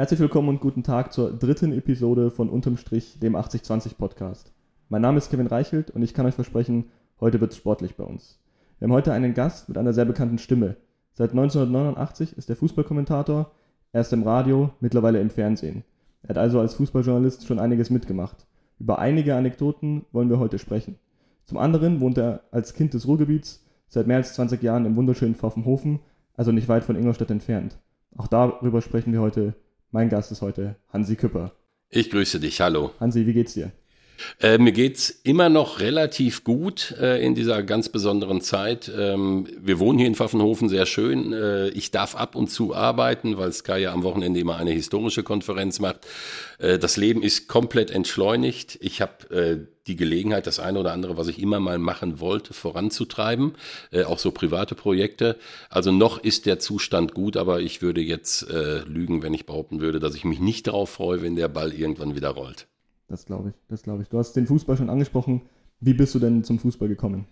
Herzlich willkommen und guten Tag zur dritten Episode von Unterm Strich, dem 8020 Podcast. Mein Name ist Kevin Reichelt und ich kann euch versprechen, heute wird es sportlich bei uns. Wir haben heute einen Gast mit einer sehr bekannten Stimme. Seit 1989 ist er Fußballkommentator, erst im Radio, mittlerweile im Fernsehen. Er hat also als Fußballjournalist schon einiges mitgemacht. Über einige Anekdoten wollen wir heute sprechen. Zum anderen wohnt er als Kind des Ruhrgebiets seit mehr als 20 Jahren im wunderschönen Pfaffenhofen, also nicht weit von Ingolstadt entfernt. Auch darüber sprechen wir heute. Mein Gast ist heute Hansi Küpper. Ich grüße dich, hallo. Hansi, wie geht's dir? Äh, mir geht's immer noch relativ gut äh, in dieser ganz besonderen Zeit. Ähm, wir wohnen hier in Pfaffenhofen sehr schön. Äh, ich darf ab und zu arbeiten, weil Sky ja am Wochenende immer eine historische Konferenz macht. Äh, das Leben ist komplett entschleunigt. Ich habe äh, die Gelegenheit, das eine oder andere, was ich immer mal machen wollte, voranzutreiben, äh, auch so private Projekte. Also noch ist der Zustand gut, aber ich würde jetzt lügen, wenn ich behaupten würde, dass ich mich nicht darauf freue, wenn der Ball irgendwann wieder rollt. Das glaube ich, das glaube ich. Du hast den Fußball schon angesprochen. Wie bist du denn zum Fußball gekommen?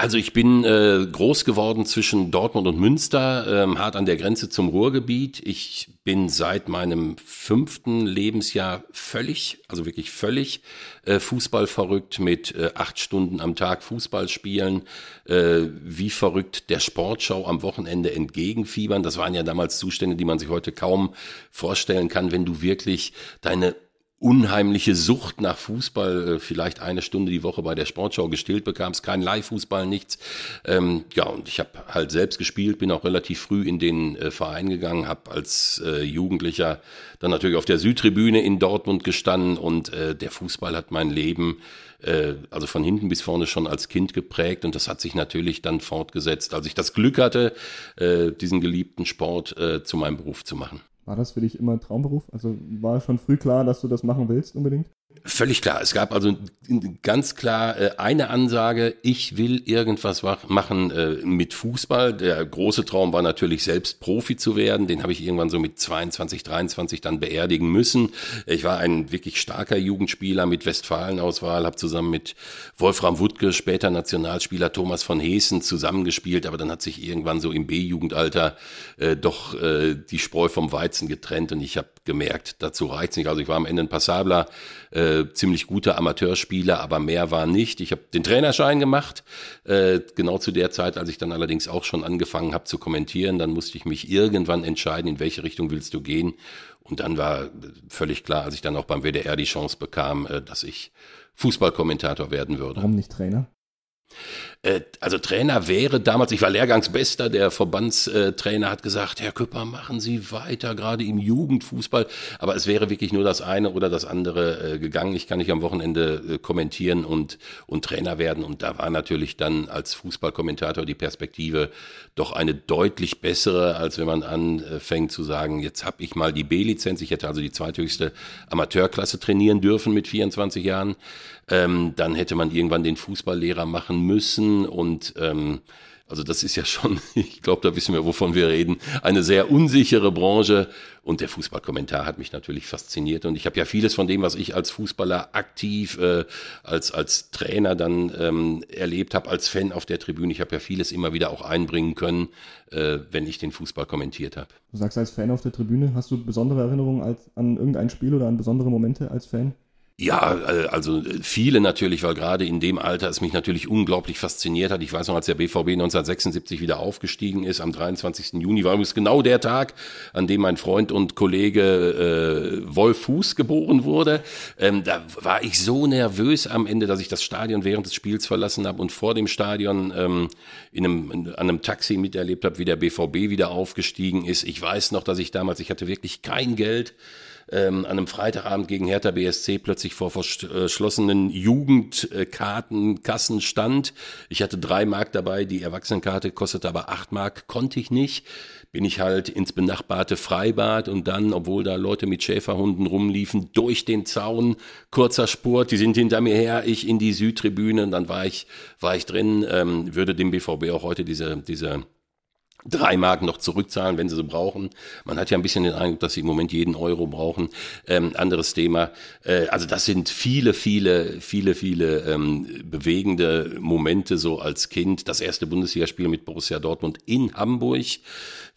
Also ich bin äh, groß geworden zwischen Dortmund und Münster, ähm, hart an der Grenze zum Ruhrgebiet. Ich bin seit meinem fünften Lebensjahr völlig, also wirklich völlig äh, Fußball verrückt mit äh, acht Stunden am Tag Fußball spielen, äh, wie verrückt der Sportschau am Wochenende entgegenfiebern. Das waren ja damals Zustände, die man sich heute kaum vorstellen kann, wenn du wirklich deine unheimliche Sucht nach Fußball, äh, vielleicht eine Stunde die Woche bei der Sportschau gestillt bekamst, kein Live-Fußball, nichts. Ähm, ja, und ich habe halt selbst gespielt, bin auch relativ früh in den äh, Verein gegangen, habe als äh, Jugendlicher dann natürlich auf der Südtribüne in Dortmund gestanden und äh, der Fußball hat mein Leben äh, also von hinten bis vorne schon als Kind geprägt und das hat sich natürlich dann fortgesetzt, als ich das Glück hatte, äh, diesen geliebten Sport zu meinem Beruf zu machen. War das für dich immer Traumberuf? Also war schon früh klar, dass du das machen willst unbedingt? Völlig klar. Es gab also ganz klar äh, eine Ansage, ich will irgendwas machen äh, mit Fußball. Der große Traum war natürlich selbst Profi zu werden. Den habe ich irgendwann so mit 22, 23 dann beerdigen müssen. Ich war ein wirklich starker Jugendspieler mit Westfalenauswahl, habe zusammen mit Wolfram Wuttke, später Nationalspieler Thomas von Heesen zusammengespielt, aber dann hat sich irgendwann so im B-Jugendalter äh, doch die Spreu vom Weizen getrennt und ich habe gemerkt, dazu reizt nicht. Also ich war am Ende ein passabler ziemlich guter Amateurspieler, aber mehr war nicht. Ich habe den Trainerschein gemacht, äh, genau zu der Zeit, als ich dann allerdings auch schon angefangen habe zu kommentieren. Dann musste ich mich irgendwann entscheiden, in welche Richtung willst du gehen. Und dann war völlig klar, als ich dann auch beim WDR die Chance bekam, äh, dass ich Fußballkommentator werden würde. Warum nicht Trainer? Äh, also Trainer wäre damals, ich war Lehrgangsbester, der Verbandstrainer hat gesagt, Herr Küpper, machen Sie weiter, gerade im Jugendfußball. Aber es wäre wirklich nur das eine oder das andere äh, gegangen. Ich kann nicht am Wochenende äh, kommentieren und, und Trainer werden. Und da war natürlich dann als Fußballkommentator die Perspektive doch eine deutlich bessere, als wenn man anfängt zu sagen, jetzt habe ich mal die B-Lizenz. Ich hätte also die zweithöchste Amateurklasse trainieren dürfen mit 24 Jahren. Ähm, dann hätte man irgendwann den Fußballlehrer machen müssen und ähm, also das ist ja schon, ich glaube, da wissen wir, wovon wir reden, eine sehr unsichere Branche. Und der Fußballkommentar hat mich natürlich fasziniert. Und ich habe ja vieles von dem, was ich als Fußballer aktiv, äh, als, als Trainer dann ähm, erlebt habe, als Fan auf der Tribüne, ich habe ja vieles immer wieder auch einbringen können, äh, wenn ich den Fußball kommentiert habe. Du sagst als Fan auf der Tribüne, hast du besondere Erinnerungen als, an irgendein Spiel oder an besondere Momente als Fan? Ja, äh, also äh, viele natürlich, weil gerade in dem Alter es mich natürlich unglaublich fasziniert hat. Ich weiß noch, als der BVB 1976 wieder aufgestiegen ist, am 23. Juni war übrigens genau der Tag, an dem mein Freund und Kollege äh, Wolf Fuß geboren wurde. Ähm, da war ich so nervös am Ende, dass ich das Stadion während des Spiels verlassen habe und vor dem Stadion ähm, in einem, in, an einem Taxi miterlebt habe, wie der BVB wieder aufgestiegen ist. Ich weiß noch, dass ich damals, ich hatte wirklich kein Geld ähm, an einem Freitagabend gegen Hertha BSC plötzlich vor verschlossenen Jugendkartenkassen stand. Ich hatte drei Mark dabei, die Erwachsenenkarte kostete aber acht Mark, konnte ich nicht. Bin ich halt ins benachbarte Freibad und dann, obwohl da Leute mit Schäferhunden rumliefen, durch den Zaun, kurzer Spurt, die sind hinter mir her, ich in die Südtribüne, und dann war ich, war ich drin, ähm, würde dem BVB auch heute diese, diese drei Mark noch zurückzahlen, wenn sie sie brauchen. Man hat ja ein bisschen den Eindruck, dass sie im Moment jeden Euro brauchen. Ähm, anderes Thema. Äh, also das sind viele, viele, viele, viele ähm, bewegende Momente so als Kind. Das erste Bundesligaspiel mit Borussia Dortmund in Hamburg.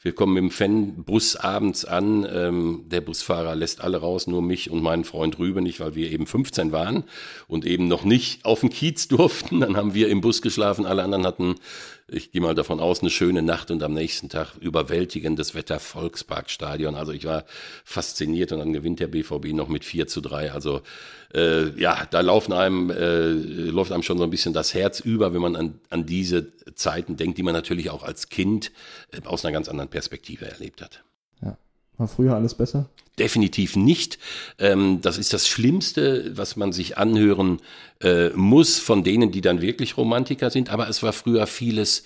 Wir kommen dem Fanbus abends an. Ähm, der Busfahrer lässt alle raus, nur mich und meinen Freund Rübe nicht, weil wir eben 15 waren und eben noch nicht auf den Kiez durften. Dann haben wir im Bus geschlafen. Alle anderen hatten ich gehe mal davon aus, eine schöne Nacht und am nächsten Tag überwältigendes Wetter Volksparkstadion. Also ich war fasziniert und dann gewinnt der BVB noch mit 4 zu 3. Also äh, ja, da laufen einem, äh, läuft einem schon so ein bisschen das Herz über, wenn man an, an diese Zeiten denkt, die man natürlich auch als Kind äh, aus einer ganz anderen Perspektive erlebt hat. War früher alles besser? Definitiv nicht. Ähm, das ist das Schlimmste, was man sich anhören äh, muss von denen, die dann wirklich Romantiker sind. Aber es war früher vieles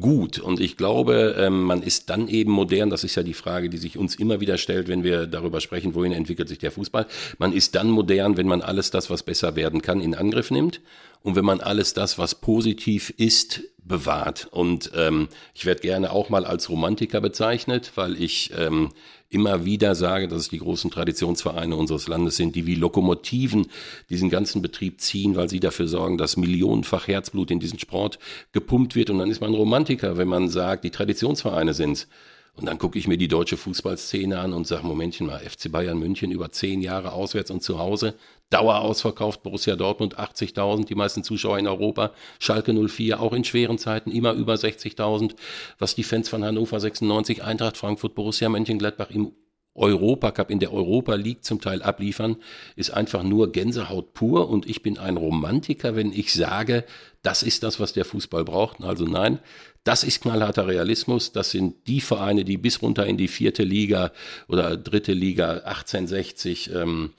gut. Und ich glaube, ähm, man ist dann eben modern. Das ist ja die Frage, die sich uns immer wieder stellt, wenn wir darüber sprechen, wohin entwickelt sich der Fußball. Man ist dann modern, wenn man alles das, was besser werden kann, in Angriff nimmt. Und wenn man alles das, was positiv ist, bewahrt. Und ähm, ich werde gerne auch mal als Romantiker bezeichnet, weil ich ähm, immer wieder sage, dass es die großen Traditionsvereine unseres Landes sind, die wie Lokomotiven diesen ganzen Betrieb ziehen, weil sie dafür sorgen, dass millionenfach Herzblut in diesen Sport gepumpt wird. Und dann ist man Romantiker, wenn man sagt, die Traditionsvereine sind's. Und dann gucke ich mir die deutsche Fußballszene an und sage, Momentchen mal, FC Bayern München über zehn Jahre auswärts und zu Hause, Dauer ausverkauft, Borussia Dortmund 80.000, die meisten Zuschauer in Europa, Schalke 04 auch in schweren Zeiten immer über 60.000, was die Fans von Hannover 96, Eintracht Frankfurt, Borussia Mönchengladbach im Europacup, in der Europa League zum Teil abliefern, ist einfach nur Gänsehaut pur und ich bin ein Romantiker, wenn ich sage, das ist das, was der Fußball braucht. Also nein, das ist knallharter Realismus. Das sind die Vereine, die bis runter in die vierte Liga oder dritte Liga 1860 ähm,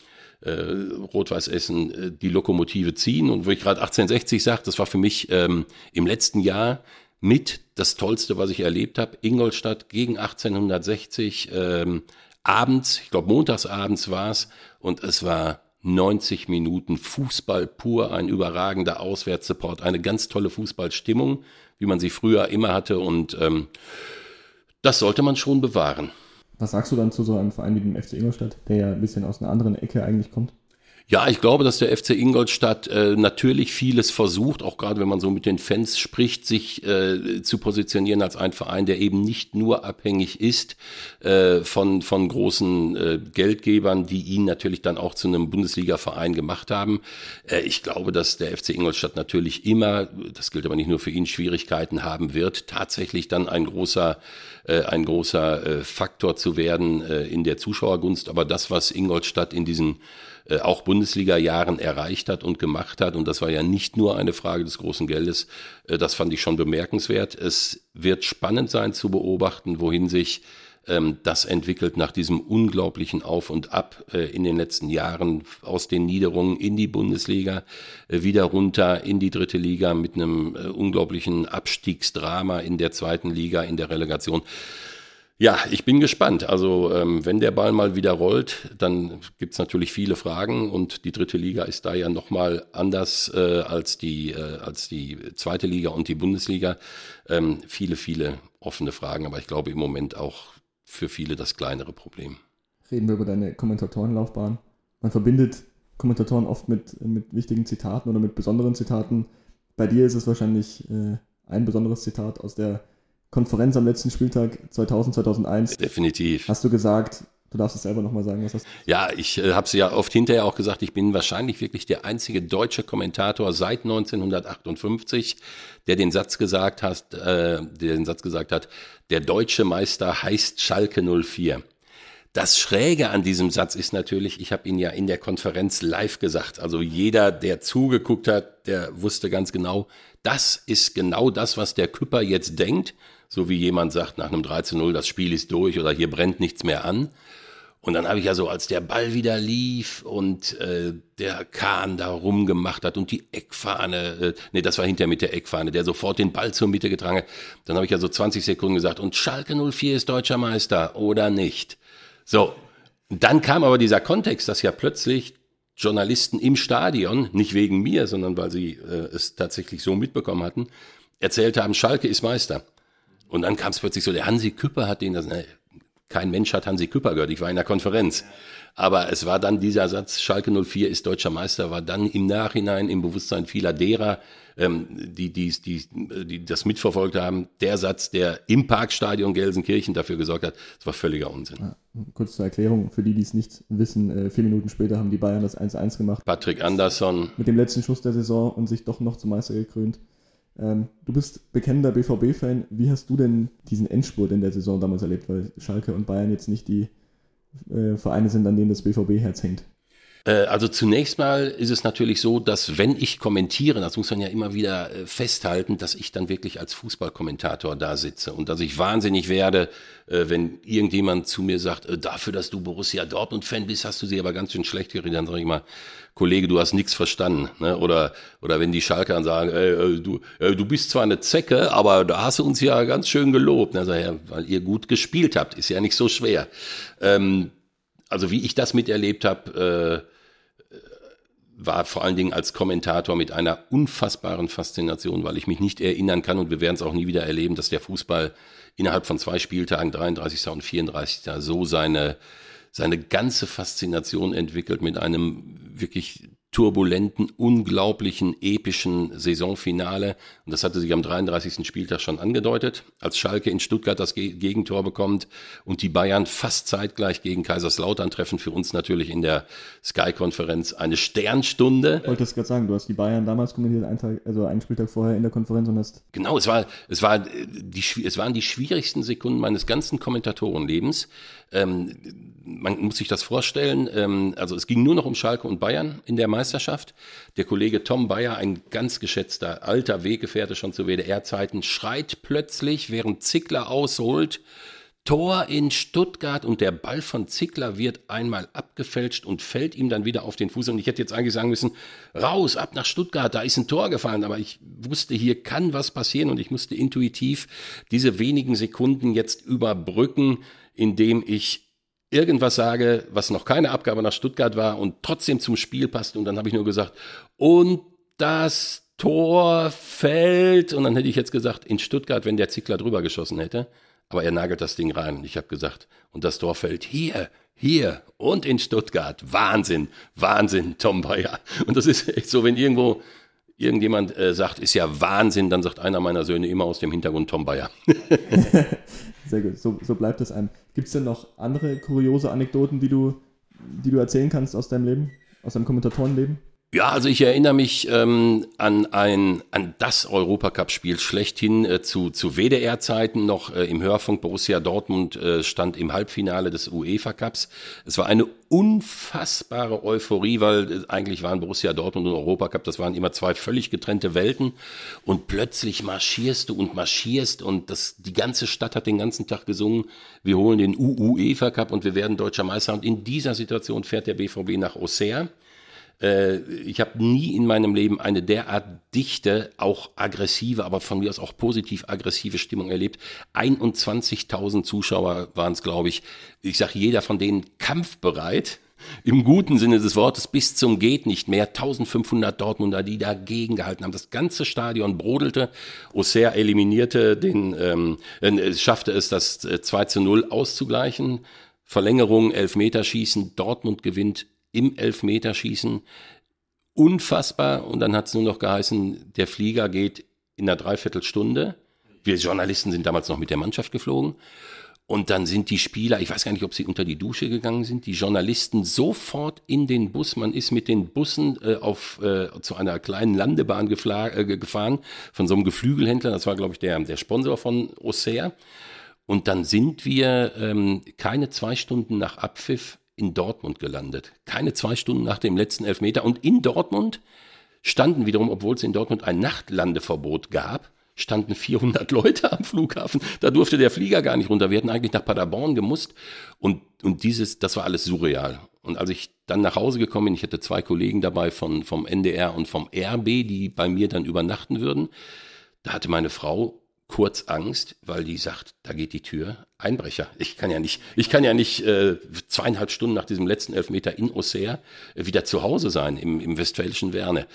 äh, Rot-Weiß Essen äh, die Lokomotive ziehen. Und wo ich gerade 1860 sage, das war für mich ähm, im letzten Jahr mit das Tollste, was ich erlebt habe. Ingolstadt gegen 1860 ähm, abends, ich glaube montagsabends war es, und es war 90 Minuten Fußball pur, ein überragender Auswärtssupport, eine ganz tolle Fußballstimmung wie man sie früher immer hatte. Und ähm, das sollte man schon bewahren. Was sagst du dann zu so einem Verein wie dem FC Ingolstadt, der ja ein bisschen aus einer anderen Ecke eigentlich kommt? Ja, ich glaube, dass der FC Ingolstadt äh, natürlich vieles versucht, auch gerade wenn man so mit den Fans spricht, sich äh, zu positionieren als ein Verein, der eben nicht nur abhängig ist äh, von, von großen äh, Geldgebern, die ihn natürlich dann auch zu einem Bundesliga-Verein gemacht haben. Äh, ich glaube, dass der FC Ingolstadt natürlich immer, das gilt aber nicht nur für ihn, Schwierigkeiten haben wird, tatsächlich dann ein großer, äh, ein großer äh, Faktor zu werden äh, in der Zuschauergunst. Aber das, was Ingolstadt in diesen äh, auch Bundesliga-Jahren erreicht hat und gemacht hat. Und das war ja nicht nur eine Frage des großen Geldes. Äh, das fand ich schon bemerkenswert. Es wird spannend sein zu beobachten, wohin sich ähm, das entwickelt nach diesem unglaublichen Auf und Ab äh, in den letzten Jahren aus den Niederungen in die Bundesliga, wieder runter in die dritte Liga mit einem unglaublichen Abstiegsdrama in der zweiten Liga, in der Relegation. Ja, ich bin gespannt. Also ähm, wenn der Ball mal wieder rollt, dann gibt's natürlich viele Fragen und die dritte Liga ist da ja nochmal anders äh, als, die, äh, als die zweite Liga und die Bundesliga. Ähm, viele, viele offene Fragen, aber ich glaube im Moment auch für viele das kleinere Problem. Reden wir über deine Kommentatorenlaufbahn. Man verbindet Kommentatoren oft mit, mit wichtigen Zitaten oder mit besonderen Zitaten. Bei dir ist es wahrscheinlich äh, ein besonderes Zitat aus der Konferenz am letzten Spieltag 2000, 2001. Definitiv. Hast du gesagt, du darfst es selber nochmal sagen, was hast du? Ja, ich äh, habe es ja oft hinterher auch gesagt, ich bin wahrscheinlich wirklich der einzige deutsche Kommentator seit 1958, der den Satz gesagt hat, äh, der den Satz gesagt hat, der deutsche Meister heißt Schalke 04. Das Schräge an diesem Satz ist natürlich, ich habe ihn ja in der Konferenz live gesagt. Also jeder, der zugeguckt hat, der wusste ganz genau, das ist genau das, was der Küpper jetzt denkt so wie jemand sagt nach einem 13-0, das Spiel ist durch oder hier brennt nichts mehr an. Und dann habe ich ja so, als der Ball wieder lief und äh, der Kahn da rumgemacht hat und die Eckfahne, äh, nee, das war hinter mit der Eckfahne, der sofort den Ball zur Mitte getragen hat, dann habe ich ja so 20 Sekunden gesagt, und Schalke 04 ist deutscher Meister oder nicht. So, dann kam aber dieser Kontext, dass ja plötzlich Journalisten im Stadion, nicht wegen mir, sondern weil sie äh, es tatsächlich so mitbekommen hatten, erzählt haben, Schalke ist Meister. Und dann kam es plötzlich so, der Hansi Küpper hat den das, ne, kein Mensch hat Hansi Küpper gehört, ich war in der Konferenz. Aber es war dann dieser Satz, Schalke 04 ist deutscher Meister, war dann im Nachhinein im Bewusstsein vieler derer, ähm, die, die, die, die das mitverfolgt haben, der Satz, der im Parkstadion Gelsenkirchen dafür gesorgt hat, das war völliger Unsinn. Ja, kurz zur Erklärung, für die, die es nicht wissen, äh, vier Minuten später haben die Bayern das 1-1 gemacht. Patrick Andersson. Mit dem letzten Schuss der Saison und sich doch noch zum Meister gekrönt. Ähm, du bist bekennender BVB-Fan. Wie hast du denn diesen Endspurt in der Saison damals erlebt? Weil Schalke und Bayern jetzt nicht die äh, Vereine sind, an denen das BVB-Herz hängt. Äh, also zunächst mal ist es natürlich so, dass wenn ich kommentiere, das muss man ja immer wieder äh, festhalten, dass ich dann wirklich als Fußballkommentator da sitze und dass ich wahnsinnig werde, äh, wenn irgendjemand zu mir sagt, dafür, dass du Borussia Dortmund-Fan bist, hast du sie aber ganz schön schlecht geredet. Dann sage ich mal, Kollege, du hast nichts verstanden. Ne? Oder, oder wenn die Schalker sagen, ey, du, du bist zwar eine Zecke, aber da hast du uns ja ganz schön gelobt. Sage ich, ja, weil ihr gut gespielt habt, ist ja nicht so schwer. Ähm, also wie ich das miterlebt habe, äh, war vor allen Dingen als Kommentator mit einer unfassbaren Faszination, weil ich mich nicht erinnern kann und wir werden es auch nie wieder erleben, dass der Fußball innerhalb von zwei Spieltagen, 33. und 34. so seine, seine ganze Faszination entwickelt mit einem wirklich turbulenten, unglaublichen, epischen Saisonfinale. Und das hatte sich am 33. Spieltag schon angedeutet, als Schalke in Stuttgart das Gegentor bekommt und die Bayern fast zeitgleich gegen Kaiserslautern treffen. Für uns natürlich in der Sky-Konferenz eine Sternstunde. Ich wollte es gerade sagen, du hast die Bayern damals kommentiert, einen Tag, also einen Spieltag vorher in der Konferenz und hast. Genau, es war, es war die, es waren die schwierigsten Sekunden meines ganzen Kommentatorenlebens. Ähm, man muss sich das vorstellen. Ähm, also es ging nur noch um Schalke und Bayern in der Meisterschaft. Der Kollege Tom Bayer, ein ganz geschätzter alter Weggefährte schon zu WDR-Zeiten, schreit plötzlich, während Zickler ausholt, Tor in Stuttgart und der Ball von Zickler wird einmal abgefälscht und fällt ihm dann wieder auf den Fuß. Und ich hätte jetzt eigentlich sagen müssen, raus, ab nach Stuttgart, da ist ein Tor gefallen. Aber ich wusste, hier kann was passieren und ich musste intuitiv diese wenigen Sekunden jetzt überbrücken, indem ich irgendwas sage, was noch keine Abgabe nach Stuttgart war und trotzdem zum Spiel passt. Und dann habe ich nur gesagt, und das Tor fällt. Und dann hätte ich jetzt gesagt, in Stuttgart, wenn der Zickler drüber geschossen hätte. Aber er nagelt das Ding rein. Und ich habe gesagt, und das Tor fällt hier, hier und in Stuttgart. Wahnsinn, Wahnsinn, Tom Bayer. Und das ist echt so, wenn irgendwo irgendjemand äh, sagt, ist ja Wahnsinn, dann sagt einer meiner Söhne immer aus dem Hintergrund Tom Bayer. Sehr gut, so, so bleibt es einem. Gibt es denn noch andere kuriose Anekdoten, die du, die du erzählen kannst aus deinem Leben, aus deinem Kommentatorenleben? Ja, also ich erinnere mich ähm, an ein an das Europacup-Spiel schlechthin äh, zu zu WDR-Zeiten noch äh, im Hörfunk. Borussia Dortmund äh, stand im Halbfinale des UEFA Cups. Es war eine unfassbare Euphorie, weil äh, eigentlich waren Borussia Dortmund und Europacup, das waren immer zwei völlig getrennte Welten. Und plötzlich marschierst du und marschierst und das die ganze Stadt hat den ganzen Tag gesungen. Wir holen den UEFA Cup und wir werden deutscher Meister. Und in dieser Situation fährt der BVB nach Auxerre äh, ich habe nie in meinem Leben eine derart dichte, auch aggressive, aber von mir aus auch positiv aggressive Stimmung erlebt. 21.000 Zuschauer waren es, glaube ich. Ich sage, jeder von denen kampfbereit. Im guten Sinne des Wortes bis zum geht nicht mehr. 1500 Dortmunder, die dagegen gehalten haben. Das ganze Stadion brodelte. Auxerre eliminierte den, ähm, äh, schaffte es, das 2 äh, zu 0 auszugleichen. Verlängerung, Elfmeterschießen. Dortmund gewinnt im Elfmeterschießen. Unfassbar. Und dann hat es nur noch geheißen, der Flieger geht in einer Dreiviertelstunde. Wir Journalisten sind damals noch mit der Mannschaft geflogen. Und dann sind die Spieler, ich weiß gar nicht, ob sie unter die Dusche gegangen sind, die Journalisten sofort in den Bus. Man ist mit den Bussen äh, auf, äh, zu einer kleinen Landebahn äh, gefahren von so einem Geflügelhändler. Das war, glaube ich, der, der Sponsor von Auxerre. Und dann sind wir ähm, keine zwei Stunden nach Abpfiff in Dortmund gelandet. Keine zwei Stunden nach dem letzten Elfmeter. Und in Dortmund standen wiederum, obwohl es in Dortmund ein Nachtlandeverbot gab, standen 400 Leute am Flughafen. Da durfte der Flieger gar nicht runter. Wir hätten eigentlich nach Paderborn gemusst. Und, und dieses, das war alles surreal. Und als ich dann nach Hause gekommen bin, ich hatte zwei Kollegen dabei von, vom NDR und vom RB, die bei mir dann übernachten würden. Da hatte meine Frau kurz Angst, weil die sagt, da geht die Tür, Einbrecher. Ich kann ja nicht, ich kann ja nicht äh, zweieinhalb Stunden nach diesem letzten Elfmeter in Auxerre äh, wieder zu Hause sein im, im westfälischen Werne.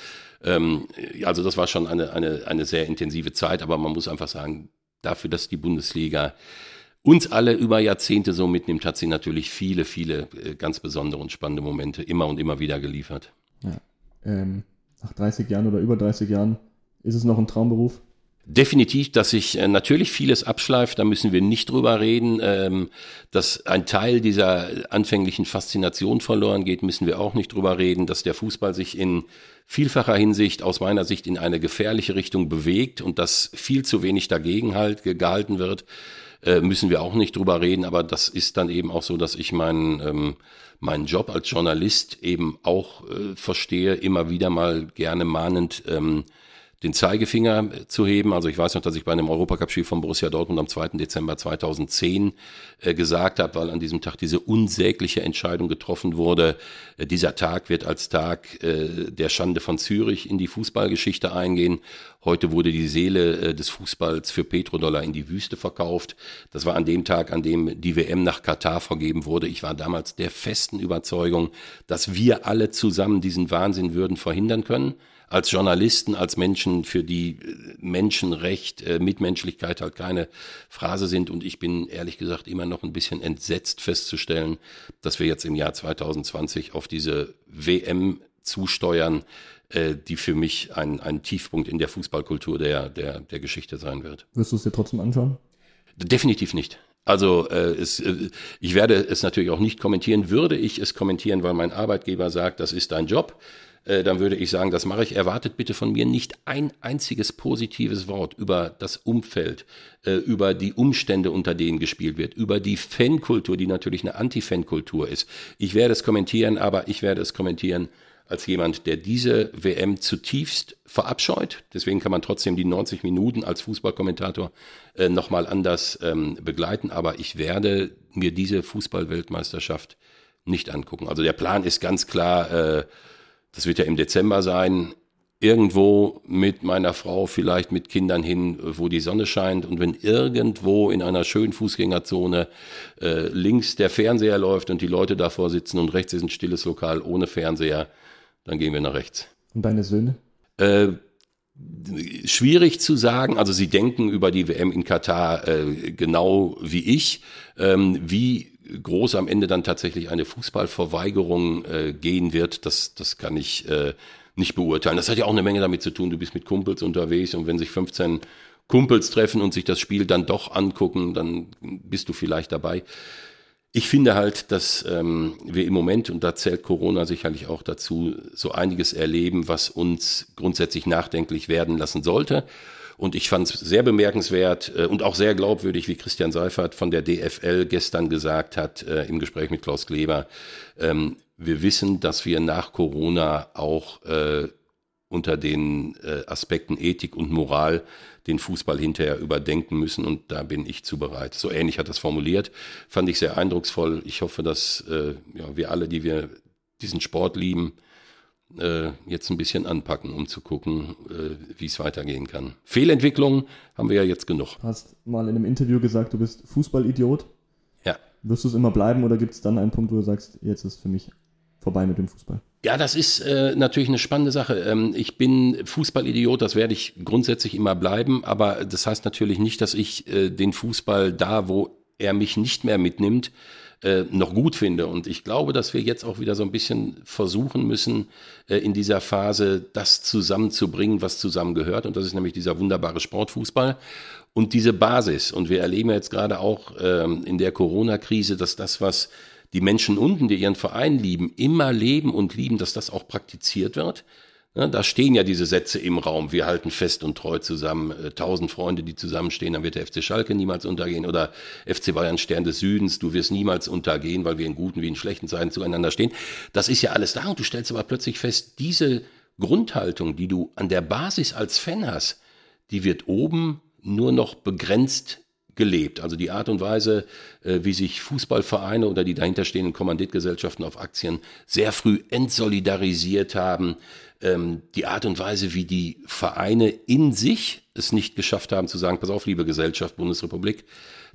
Ähm, also das war schon eine, eine, eine sehr intensive Zeit, aber man muss einfach sagen, dafür, dass die Bundesliga uns alle über Jahrzehnte so mitnimmt, hat sie natürlich viele, viele äh, ganz besondere und spannende Momente immer und immer wieder geliefert. Ja. Ähm, nach 30 Jahren oder über 30 Jahren ist es noch ein Traumberuf? Definitiv, dass sich äh, natürlich vieles abschleift, da müssen wir nicht drüber reden. Ähm, dass ein Teil dieser anfänglichen Faszination verloren geht, müssen wir auch nicht drüber reden. Dass der Fußball sich in vielfacher Hinsicht aus meiner Sicht in eine gefährliche Richtung bewegt und dass viel zu wenig dagegen halt gehalten wird, äh, müssen wir auch nicht drüber reden. Aber das ist dann eben auch so, dass ich meinen ähm, meinen Job als Journalist eben auch äh, verstehe, immer wieder mal gerne mahnend ähm, den Zeigefinger zu heben. Also ich weiß noch, dass ich bei einem Europacup-Spiel von Borussia Dortmund am 2. Dezember 2010 äh, gesagt habe, weil an diesem Tag diese unsägliche Entscheidung getroffen wurde. Äh, dieser Tag wird als Tag äh, der Schande von Zürich in die Fußballgeschichte eingehen. Heute wurde die Seele äh, des Fußballs für Petrodollar in die Wüste verkauft. Das war an dem Tag, an dem die WM nach Katar vergeben wurde. Ich war damals der festen Überzeugung, dass wir alle zusammen diesen Wahnsinn würden verhindern können als Journalisten, als Menschen, für die äh, Menschenrecht, äh, Mitmenschlichkeit halt keine Phrase sind. Und ich bin ehrlich gesagt immer noch ein bisschen entsetzt festzustellen, dass wir jetzt im Jahr 2020 auf diese WM zusteuern, äh, die für mich ein, ein Tiefpunkt in der Fußballkultur der, der, der Geschichte sein wird. Wirst du es dir trotzdem anschauen? Definitiv nicht. Also äh, es, äh, ich werde es natürlich auch nicht kommentieren. Würde ich es kommentieren, weil mein Arbeitgeber sagt, das ist dein Job, äh, dann würde ich sagen, das mache ich. Erwartet bitte von mir nicht ein einziges positives Wort über das Umfeld, äh, über die Umstände, unter denen gespielt wird, über die Fankultur, die natürlich eine Anti-Fankultur ist. Ich werde es kommentieren, aber ich werde es kommentieren als jemand, der diese WM zutiefst verabscheut. Deswegen kann man trotzdem die 90 Minuten als Fußballkommentator äh, nochmal anders ähm, begleiten. Aber ich werde mir diese Fußballweltmeisterschaft nicht angucken. Also der Plan ist ganz klar, äh, das wird ja im Dezember sein, irgendwo mit meiner Frau, vielleicht mit Kindern hin, wo die Sonne scheint. Und wenn irgendwo in einer schönen Fußgängerzone äh, links der Fernseher läuft und die Leute davor sitzen und rechts ist ein stilles Lokal ohne Fernseher, dann gehen wir nach rechts. Und deine Söhne? Äh, schwierig zu sagen. Also sie denken über die WM in Katar äh, genau wie ich. Ähm, wie groß am Ende dann tatsächlich eine Fußballverweigerung äh, gehen wird, das, das kann ich äh, nicht beurteilen. Das hat ja auch eine Menge damit zu tun, du bist mit Kumpels unterwegs und wenn sich 15 Kumpels treffen und sich das Spiel dann doch angucken, dann bist du vielleicht dabei. Ich finde halt, dass ähm, wir im Moment, und da zählt Corona sicherlich auch dazu, so einiges erleben, was uns grundsätzlich nachdenklich werden lassen sollte. Und ich fand es sehr bemerkenswert äh, und auch sehr glaubwürdig, wie Christian Seifert von der DFL gestern gesagt hat äh, im Gespräch mit Klaus Kleber. Ähm, wir wissen, dass wir nach Corona auch äh, unter den Aspekten Ethik und Moral den Fußball hinterher überdenken müssen und da bin ich zu bereit. So ähnlich hat das formuliert, fand ich sehr eindrucksvoll. Ich hoffe, dass ja, wir alle, die wir diesen Sport lieben, äh, jetzt ein bisschen anpacken, um zu gucken, äh, wie es weitergehen kann. Fehlentwicklungen haben wir ja jetzt genug. Du hast mal in einem Interview gesagt, du bist Fußballidiot. Ja. Wirst du es immer bleiben oder gibt es dann einen Punkt, wo du sagst, jetzt ist für mich vorbei mit dem Fußball? Ja, das ist äh, natürlich eine spannende Sache. Ähm, ich bin Fußballidiot, das werde ich grundsätzlich immer bleiben, aber das heißt natürlich nicht, dass ich äh, den Fußball da, wo er mich nicht mehr mitnimmt, äh, noch gut finde. Und ich glaube, dass wir jetzt auch wieder so ein bisschen versuchen müssen, äh, in dieser Phase das zusammenzubringen, was zusammengehört. Und das ist nämlich dieser wunderbare Sportfußball und diese Basis. Und wir erleben jetzt gerade auch ähm, in der Corona-Krise, dass das, was die Menschen unten, die ihren Verein lieben, immer leben und lieben, dass das auch praktiziert wird. Da stehen ja diese Sätze im Raum. Wir halten fest und treu zusammen. Äh, tausend Freunde, die zusammenstehen, dann wird der FC Schalke niemals untergehen. Oder FC Bayern Stern des Südens, du wirst niemals untergehen, weil wir in guten wie in schlechten Zeiten zueinander stehen. Das ist ja alles da. Und du stellst aber plötzlich fest, diese Grundhaltung, die du an der Basis als Fan hast, die wird oben nur noch begrenzt gelebt. Also die Art und Weise, äh, wie sich Fußballvereine oder die dahinterstehenden Kommanditgesellschaften auf Aktien sehr früh entsolidarisiert haben, ähm, die Art und Weise, wie die Vereine in sich es nicht geschafft haben zu sagen, pass auf, liebe Gesellschaft, Bundesrepublik,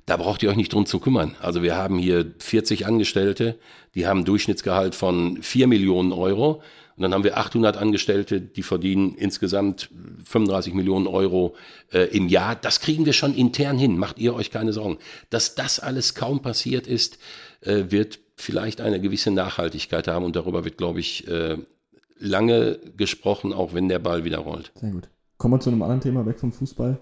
da braucht ihr euch nicht drum zu kümmern. Also wir haben hier 40 Angestellte, die haben Durchschnittsgehalt von 4 Millionen Euro. Und dann haben wir 800 Angestellte, die verdienen insgesamt 35 Millionen Euro äh, im Jahr. Das kriegen wir schon intern hin. Macht ihr euch keine Sorgen. Dass das alles kaum passiert ist, äh, wird vielleicht eine gewisse Nachhaltigkeit haben. Und darüber wird, glaube ich, äh, lange gesprochen, auch wenn der Ball wieder rollt. Sehr gut. Kommen wir zu einem anderen Thema, weg vom Fußball.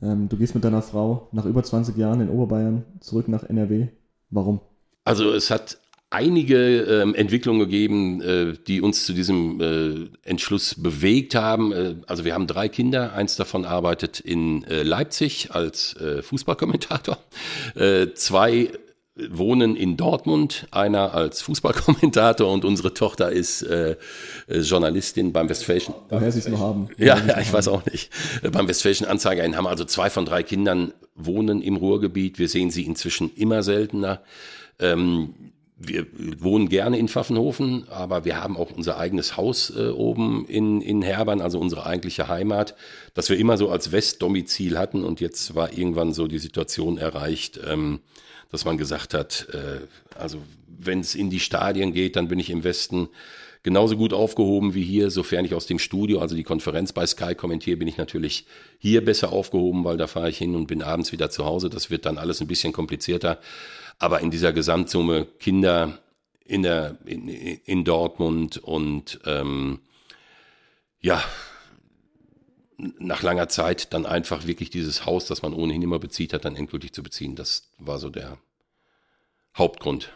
Ähm, du gehst mit deiner Frau nach über 20 Jahren in Oberbayern zurück nach NRW. Warum? Also es hat einige ähm, Entwicklungen gegeben, äh, die uns zu diesem äh, Entschluss bewegt haben. Äh, also wir haben drei Kinder, eins davon arbeitet in äh, Leipzig als äh, Fußballkommentator, äh, zwei wohnen in Dortmund, einer als Fußballkommentator und unsere Tochter ist äh, Journalistin beim Westfälischen. Woher sie es noch haben. Ja, ja ich weiß auch nicht. Beim Westfälischen Anzeiger haben also zwei von drei Kindern wohnen im Ruhrgebiet. Wir sehen sie inzwischen immer seltener. Ähm, wir wohnen gerne in Pfaffenhofen, aber wir haben auch unser eigenes Haus äh, oben in, in Herbern, also unsere eigentliche Heimat, das wir immer so als Westdomizil hatten und jetzt war irgendwann so die Situation erreicht, ähm, dass man gesagt hat, äh, also wenn es in die Stadien geht, dann bin ich im Westen genauso gut aufgehoben wie hier, sofern ich aus dem Studio, also die Konferenz bei Sky kommentiere, bin ich natürlich hier besser aufgehoben, weil da fahre ich hin und bin abends wieder zu Hause. Das wird dann alles ein bisschen komplizierter. Aber in dieser Gesamtsumme Kinder in, der, in, in Dortmund und ähm, ja, nach langer Zeit dann einfach wirklich dieses Haus, das man ohnehin immer bezieht hat, dann endgültig zu beziehen. Das war so der Hauptgrund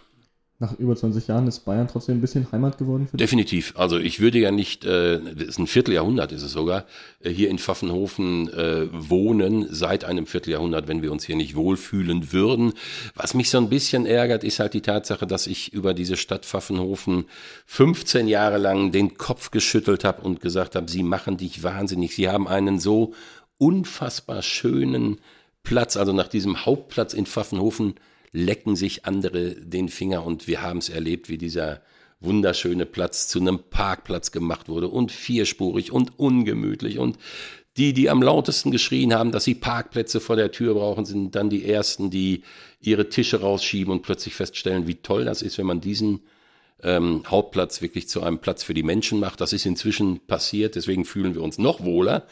nach über 20 Jahren ist Bayern trotzdem ein bisschen Heimat geworden für? Definitiv. Also ich würde ja nicht, äh, ist ein Vierteljahrhundert ist es sogar, äh, hier in Pfaffenhofen äh, wohnen, seit einem Vierteljahrhundert, wenn wir uns hier nicht wohlfühlen würden. Was mich so ein bisschen ärgert, ist halt die Tatsache, dass ich über diese Stadt Pfaffenhofen 15 Jahre lang den Kopf geschüttelt habe und gesagt habe, sie machen dich wahnsinnig. Sie haben einen so unfassbar schönen Platz, also nach diesem Hauptplatz in Pfaffenhofen lecken sich andere den Finger und wir haben es erlebt, wie dieser wunderschöne Platz zu einem Parkplatz gemacht wurde und vierspurig und ungemütlich und die, die am lautesten geschrien haben, dass sie Parkplätze vor der Tür brauchen, sind dann die ersten, die ihre Tische rausschieben und plötzlich feststellen, wie toll das ist, wenn man diesen ähm, Hauptplatz wirklich zu einem Platz für die Menschen macht. Das ist inzwischen passiert, deswegen fühlen wir uns noch wohler.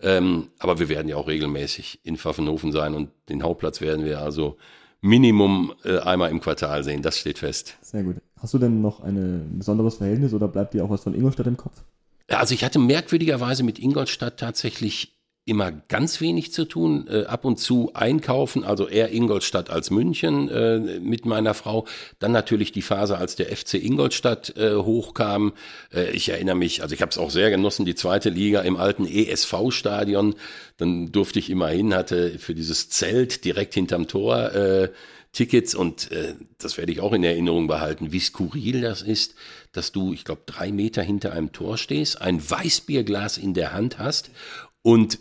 Ähm, aber wir werden ja auch regelmäßig in Pfaffenhofen sein und den Hauptplatz werden wir also Minimum äh, einmal im Quartal sehen, das steht fest. Sehr gut. Hast du denn noch ein besonderes Verhältnis oder bleibt dir auch was von Ingolstadt im Kopf? Also ich hatte merkwürdigerweise mit Ingolstadt tatsächlich immer ganz wenig zu tun, äh, ab und zu einkaufen, also eher Ingolstadt als München äh, mit meiner Frau. Dann natürlich die Phase, als der FC Ingolstadt äh, hochkam. Äh, ich erinnere mich, also ich habe es auch sehr genossen, die zweite Liga im alten ESV-Stadion. Dann durfte ich immerhin, hatte für dieses Zelt direkt hinterm Tor äh, Tickets und äh, das werde ich auch in Erinnerung behalten, wie skurril das ist, dass du, ich glaube, drei Meter hinter einem Tor stehst, ein Weißbierglas in der Hand hast und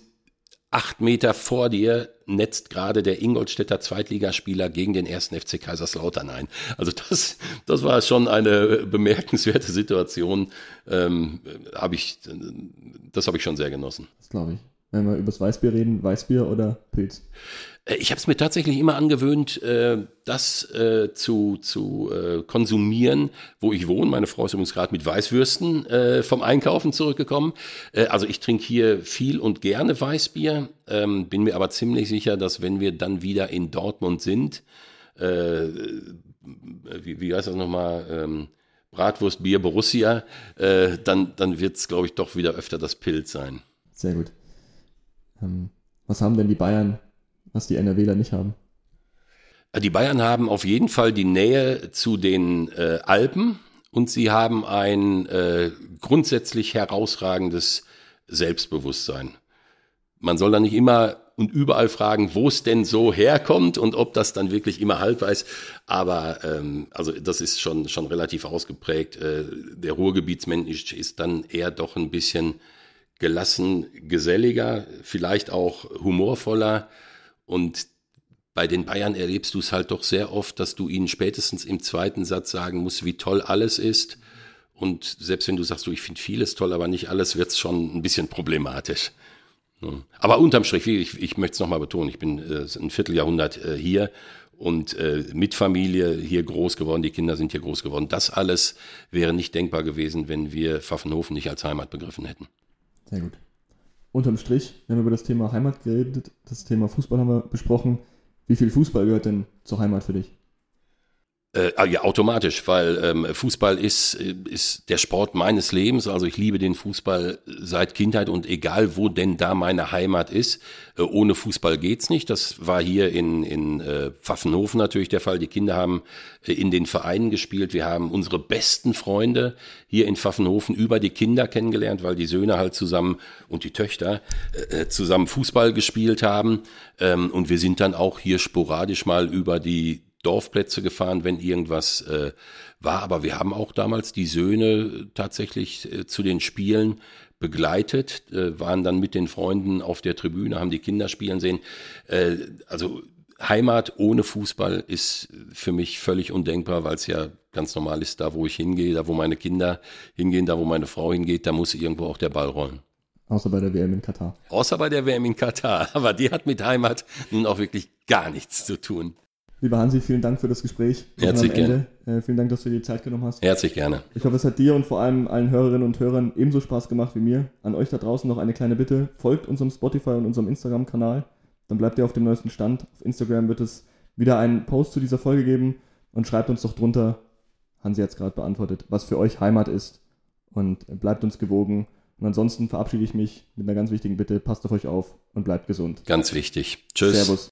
acht Meter vor dir netzt gerade der Ingolstädter Zweitligaspieler gegen den ersten FC Kaiserslautern ein. Also das, das war schon eine bemerkenswerte Situation. Ähm, hab ich, das habe ich schon sehr genossen. Das glaube ich. Wenn wir über das Weißbier reden, Weißbier oder Pilz? Äh, ich habe es mir tatsächlich immer angewöhnt, äh, das äh, zu, zu konsumieren, wo ich wohne. Meine Frau ist übrigens gerade mit Weißwürsten vom Einkaufen zurückgekommen. Also ich trinke hier viel und gerne Weißbier, ähm, bin mir aber ziemlich sicher, dass wenn wir dann wieder in Dortmund sind, wie, wie heißt das nochmal? Ähm, Bratwurst, Bier, Borussia, dann, dann wird es, glaube ich, doch wieder öfter das Pilz sein. Sehr gut. Ähm, was haben denn die Bayern was die NRWler nicht haben? Die Bayern haben auf jeden Fall die Nähe zu den äh, Alpen und sie haben ein äh, grundsätzlich herausragendes Selbstbewusstsein. Man soll da nicht immer und überall fragen, wo es denn so herkommt und ob das dann wirklich immer haltbar ist. Aber ähm, also das ist schon schon relativ ausgeprägt. Äh, der Ruhrgebietsmensch ist dann eher doch ein bisschen gelassen, geselliger, vielleicht auch humorvoller. Und bei den Bayern erlebst du es halt doch sehr oft, dass du ihnen spätestens im zweiten Satz sagen musst, wie toll alles ist. Und selbst wenn du sagst, du, ich finde vieles toll, aber nicht alles, wird es schon ein bisschen problematisch. Aber unterm Strich, ich, ich möchte es nochmal betonen, ich bin äh, ein Vierteljahrhundert äh, hier und äh, mit Familie hier groß geworden, die Kinder sind hier groß geworden. Das alles wäre nicht denkbar gewesen, wenn wir Pfaffenhofen nicht als Heimat begriffen hätten. Sehr gut. Unterm Strich, wir haben über das Thema Heimat geredet, das Thema Fußball haben wir besprochen. Wie viel Fußball gehört denn zur Heimat für dich? Äh, ah, ja, automatisch, weil ähm, Fußball ist, äh, ist der Sport meines Lebens. Also ich liebe den Fußball seit Kindheit und egal wo denn da meine Heimat ist, äh, ohne Fußball geht's nicht. Das war hier in, in äh, Pfaffenhofen natürlich der Fall. Die Kinder haben äh, in den Vereinen gespielt. Wir haben unsere besten Freunde hier in Pfaffenhofen über die Kinder kennengelernt, weil die Söhne halt zusammen und die Töchter äh, äh zusammen Fußball gespielt haben. Ähm, und wir sind dann auch hier sporadisch mal über die Dorfplätze gefahren, wenn irgendwas äh, war. Aber wir haben auch damals die Söhne tatsächlich äh, zu den Spielen begleitet, äh, waren dann mit den Freunden auf der Tribüne, haben die Kinder spielen sehen. Äh, also Heimat ohne Fußball ist für mich völlig undenkbar, weil es ja ganz normal ist, da wo ich hingehe, da wo meine Kinder hingehen, da wo meine Frau hingeht, da muss irgendwo auch der Ball rollen. Außer bei der WM in Katar. Außer bei der WM in Katar. Aber die hat mit Heimat nun auch wirklich gar nichts zu tun. Lieber Hansi, vielen Dank für das Gespräch. Herzlich gerne. Äh, vielen Dank, dass du dir die Zeit genommen hast. Herzlich gerne. Ich hoffe, es hat dir und vor allem allen Hörerinnen und Hörern ebenso Spaß gemacht wie mir. An euch da draußen noch eine kleine Bitte. Folgt unserem Spotify und unserem Instagram-Kanal. Dann bleibt ihr auf dem neuesten Stand. Auf Instagram wird es wieder einen Post zu dieser Folge geben und schreibt uns doch drunter, Hansi hat es gerade beantwortet, was für euch Heimat ist. Und bleibt uns gewogen. Und ansonsten verabschiede ich mich mit einer ganz wichtigen Bitte. Passt auf euch auf und bleibt gesund. Ganz wichtig. Tschüss. Servus.